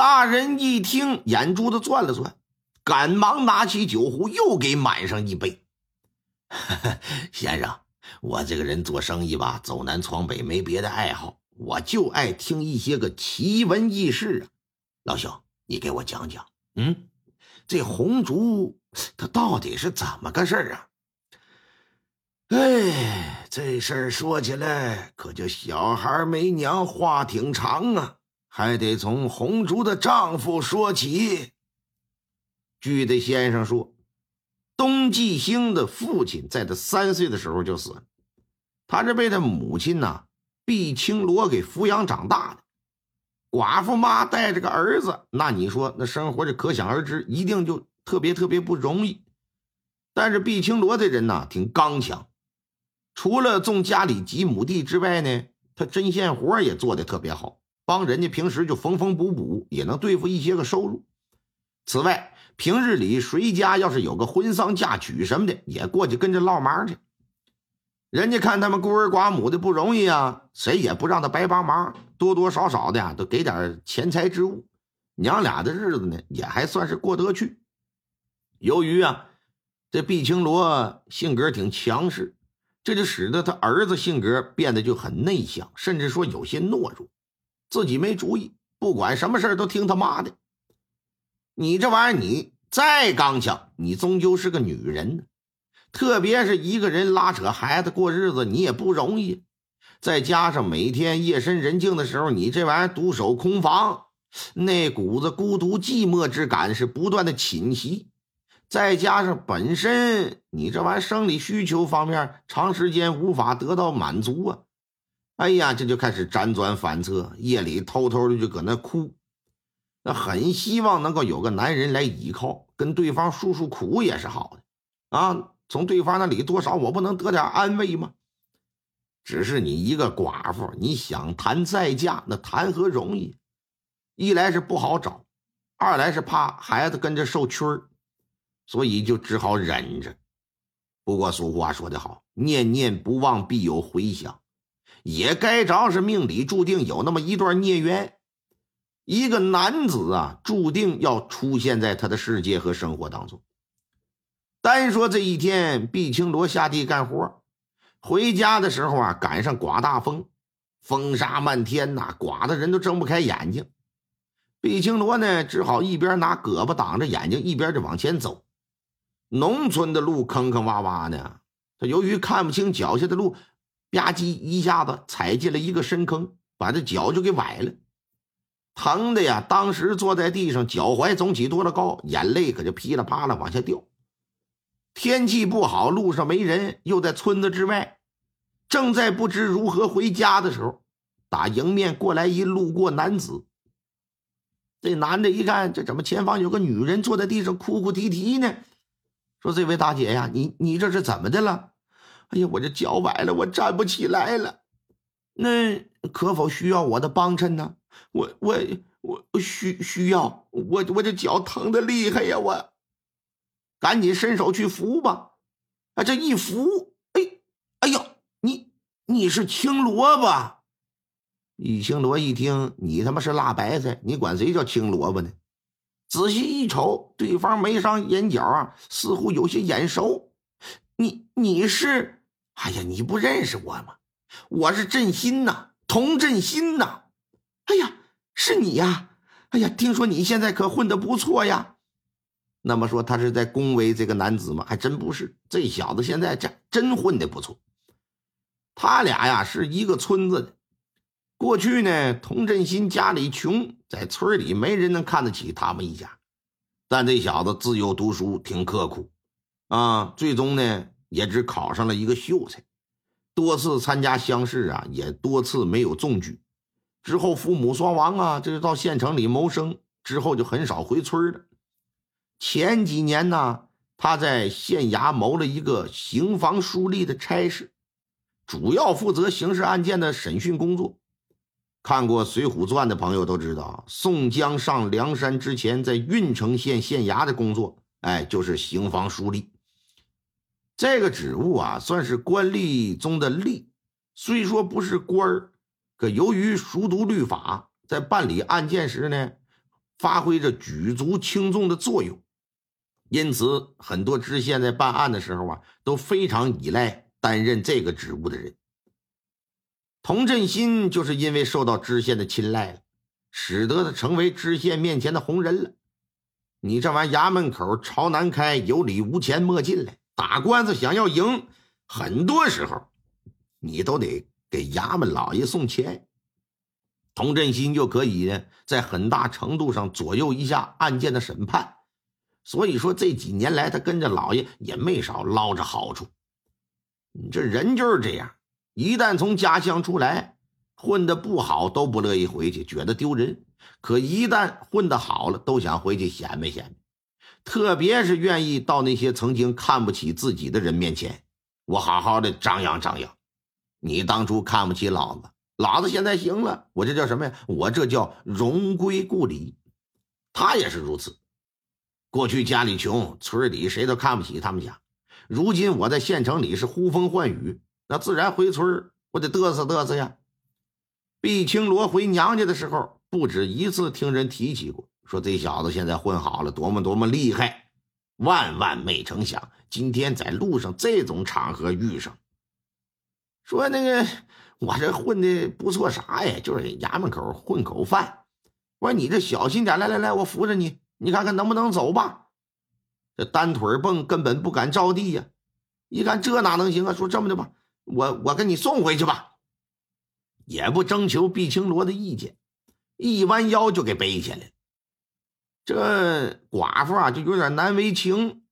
大人一听，眼珠子转了转，赶忙拿起酒壶，又给满上一杯。先生，我这个人做生意吧，走南闯北，没别的爱好，我就爱听一些个奇闻异事啊。老兄，你给我讲讲，嗯，这红烛它到底是怎么个事儿啊？哎，这事儿说起来可就小孩没娘，话挺长啊。还得从红烛的丈夫说起。据这先生说，东继兴的父亲在他三岁的时候就死了，他是被他母亲呐毕青罗给抚养长大的。寡妇妈带着个儿子，那你说那生活就可想而知，一定就特别特别不容易。但是毕青罗这人呐挺刚强，除了种家里几亩地之外呢，他针线活也做得特别好。帮人家平时就缝缝补补，也能对付一些个收入。此外，平日里谁家要是有个婚丧嫁娶什么的，也过去跟着唠忙去。人家看他们孤儿寡母的不容易啊，谁也不让他白帮忙，多多少少的都给点钱财之物。娘俩的日子呢，也还算是过得去。由于啊，这毕青罗性格挺强势，这就使得他儿子性格变得就很内向，甚至说有些懦弱。自己没主意，不管什么事都听他妈的。你这玩意儿，你再刚强，你终究是个女人。特别是一个人拉扯孩子过日子，你也不容易。再加上每天夜深人静的时候，你这玩意儿独守空房，那股子孤独寂寞之感是不断的侵袭。再加上本身你这玩意儿生理需求方面长时间无法得到满足啊。哎呀，这就开始辗转反侧，夜里偷偷的就搁那哭，那很希望能够有个男人来依靠，跟对方诉诉苦也是好的啊。从对方那里多少我不能得点安慰吗？只是你一个寡妇，你想谈再嫁，那谈何容易？一来是不好找，二来是怕孩子跟着受屈儿，所以就只好忍着。不过俗话说得好，念念不忘必有回响。也该着是命里注定有那么一段孽缘，一个男子啊，注定要出现在他的世界和生活当中。单说这一天，毕青罗下地干活，回家的时候啊，赶上刮大风，风沙漫天呐，刮的人都睁不开眼睛。毕青罗呢，只好一边拿胳膊挡着眼睛，一边就往前走。农村的路坑坑洼洼的，他由于看不清脚下的路。吧唧一下子踩进了一个深坑，把这脚就给崴了，疼的呀！当时坐在地上，脚踝总起多了高，眼泪可就噼里啪啦往下掉。天气不好，路上没人，又在村子之外，正在不知如何回家的时候，打迎面过来一路过男子。这男的一看，这怎么前方有个女人坐在地上哭哭啼啼呢？说：“这位大姐呀，你你这是怎么的了？”哎呀，我这脚崴了，我站不起来了。那可否需要我的帮衬呢？我我我需需要，我我这脚疼的厉害呀！我赶紧伸手去扶吧。啊，这一扶，哎，哎呦，你你是青萝卜？李青罗一听，你他妈是辣白菜，你管谁叫青萝卜呢？仔细一瞅，对方眉上眼角啊，似乎有些眼熟。你你是？哎呀，你不认识我吗？我是振新呐，童振新呐。哎呀，是你呀！哎呀，听说你现在可混得不错呀。那么说，他是在恭维这个男子吗？还真不是，这小子现在这真混得不错。他俩呀是一个村子的。过去呢，童振新家里穷，在村里没人能看得起他们一家。但这小子自幼读书，挺刻苦啊，最终呢。也只考上了一个秀才，多次参加乡试啊，也多次没有中举。之后父母双亡啊，这就到县城里谋生。之后就很少回村了。前几年呢，他在县衙谋了一个刑房书吏的差事，主要负责刑事案件的审讯工作。看过《水浒传》的朋友都知道，宋江上梁山之前，在郓城县县衙的工作，哎，就是刑房书吏。这个职务啊，算是官吏中的吏，虽说不是官儿，可由于熟读律法，在办理案件时呢，发挥着举足轻重的作用。因此，很多知县在办案的时候啊，都非常依赖担任这个职务的人。童振新就是因为受到知县的青睐了，使得他成为知县面前的红人了。你这玩意衙门口朝南开，有理无钱莫进来。打官司想要赢，很多时候你都得给衙门老爷送钱。童振新就可以，在很大程度上左右一下案件的审判。所以说这几年来，他跟着老爷也没少捞着好处。这人就是这样。一旦从家乡出来，混得不好都不乐意回去，觉得丢人；可一旦混得好了，都想回去显摆显摆。特别是愿意到那些曾经看不起自己的人面前，我好好的张扬张扬。你当初看不起老子，老子现在行了，我这叫什么呀？我这叫荣归故里。他也是如此。过去家里穷，村里谁都看不起他们家。如今我在县城里是呼风唤雨。那自然回村我得嘚瑟嘚瑟呀。毕青罗回娘家的时候，不止一次听人提起过，说这小子现在混好了，多么多么厉害。万万没成想，今天在路上这种场合遇上，说那个我这混的不错啥呀？就是衙门口混口饭。我说你这小心点，来来来，我扶着你，你看看能不能走吧。这单腿蹦根本不敢着地呀。一看这哪能行啊？说这么的吧。我我给你送回去吧，也不征求毕青罗的意见，一弯腰就给背下来了。这寡妇啊，就有点难为情。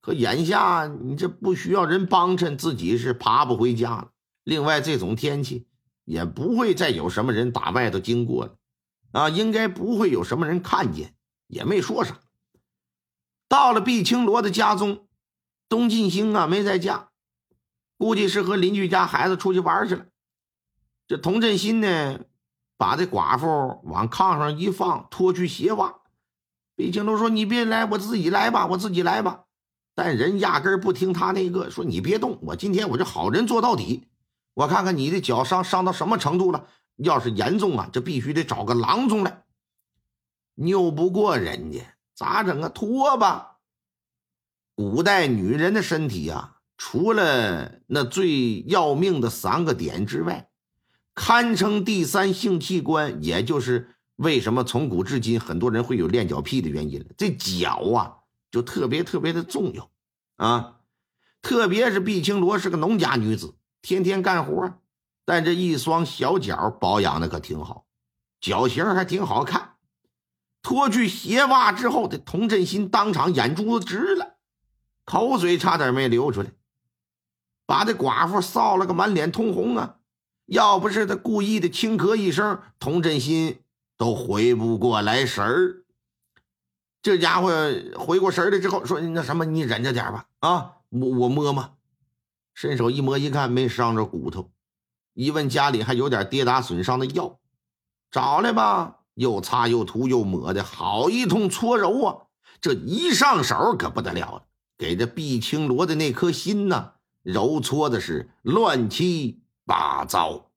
可眼下你这不需要人帮衬，自己是爬不回家了。另外，这种天气也不会再有什么人打外头经过了啊，应该不会有什么人看见，也没说啥。到了毕青罗的家中，东进兴啊没在家。估计是和邻居家孩子出去玩去了。这童振新呢，把这寡妇往炕上一放，脱去鞋袜。毕青都说：“你别来，我自己来吧，我自己来吧。”但人压根不听他那个，说：“你别动，我今天我这好人做到底。我看看你的脚伤伤到什么程度了。要是严重啊，这必须得找个郎中来。拗不过人家，咋整啊？脱吧。古代女人的身体呀。除了那最要命的三个点之外，堪称第三性器官，也就是为什么从古至今很多人会有恋脚癖的原因。这脚啊，就特别特别的重要啊！特别是毕青罗是个农家女子，天天干活，但这一双小脚保养的可挺好，脚型还挺好看。脱去鞋袜之后，这童振新当场眼珠子直了，口水差点没流出来。把这寡妇臊了个满脸通红啊！要不是他故意的轻咳一声，童振新都回不过来神儿。这家伙回过神来之后，说：“那什么，你忍着点吧。啊，我我摸摸，伸手一摸，一看没伤着骨头。一问家里还有点跌打损伤的药，找来吧，又擦又涂又抹的好一通搓揉啊！这一上手可不得了了，给这毕青罗的那颗心呐！”揉搓的是乱七八糟。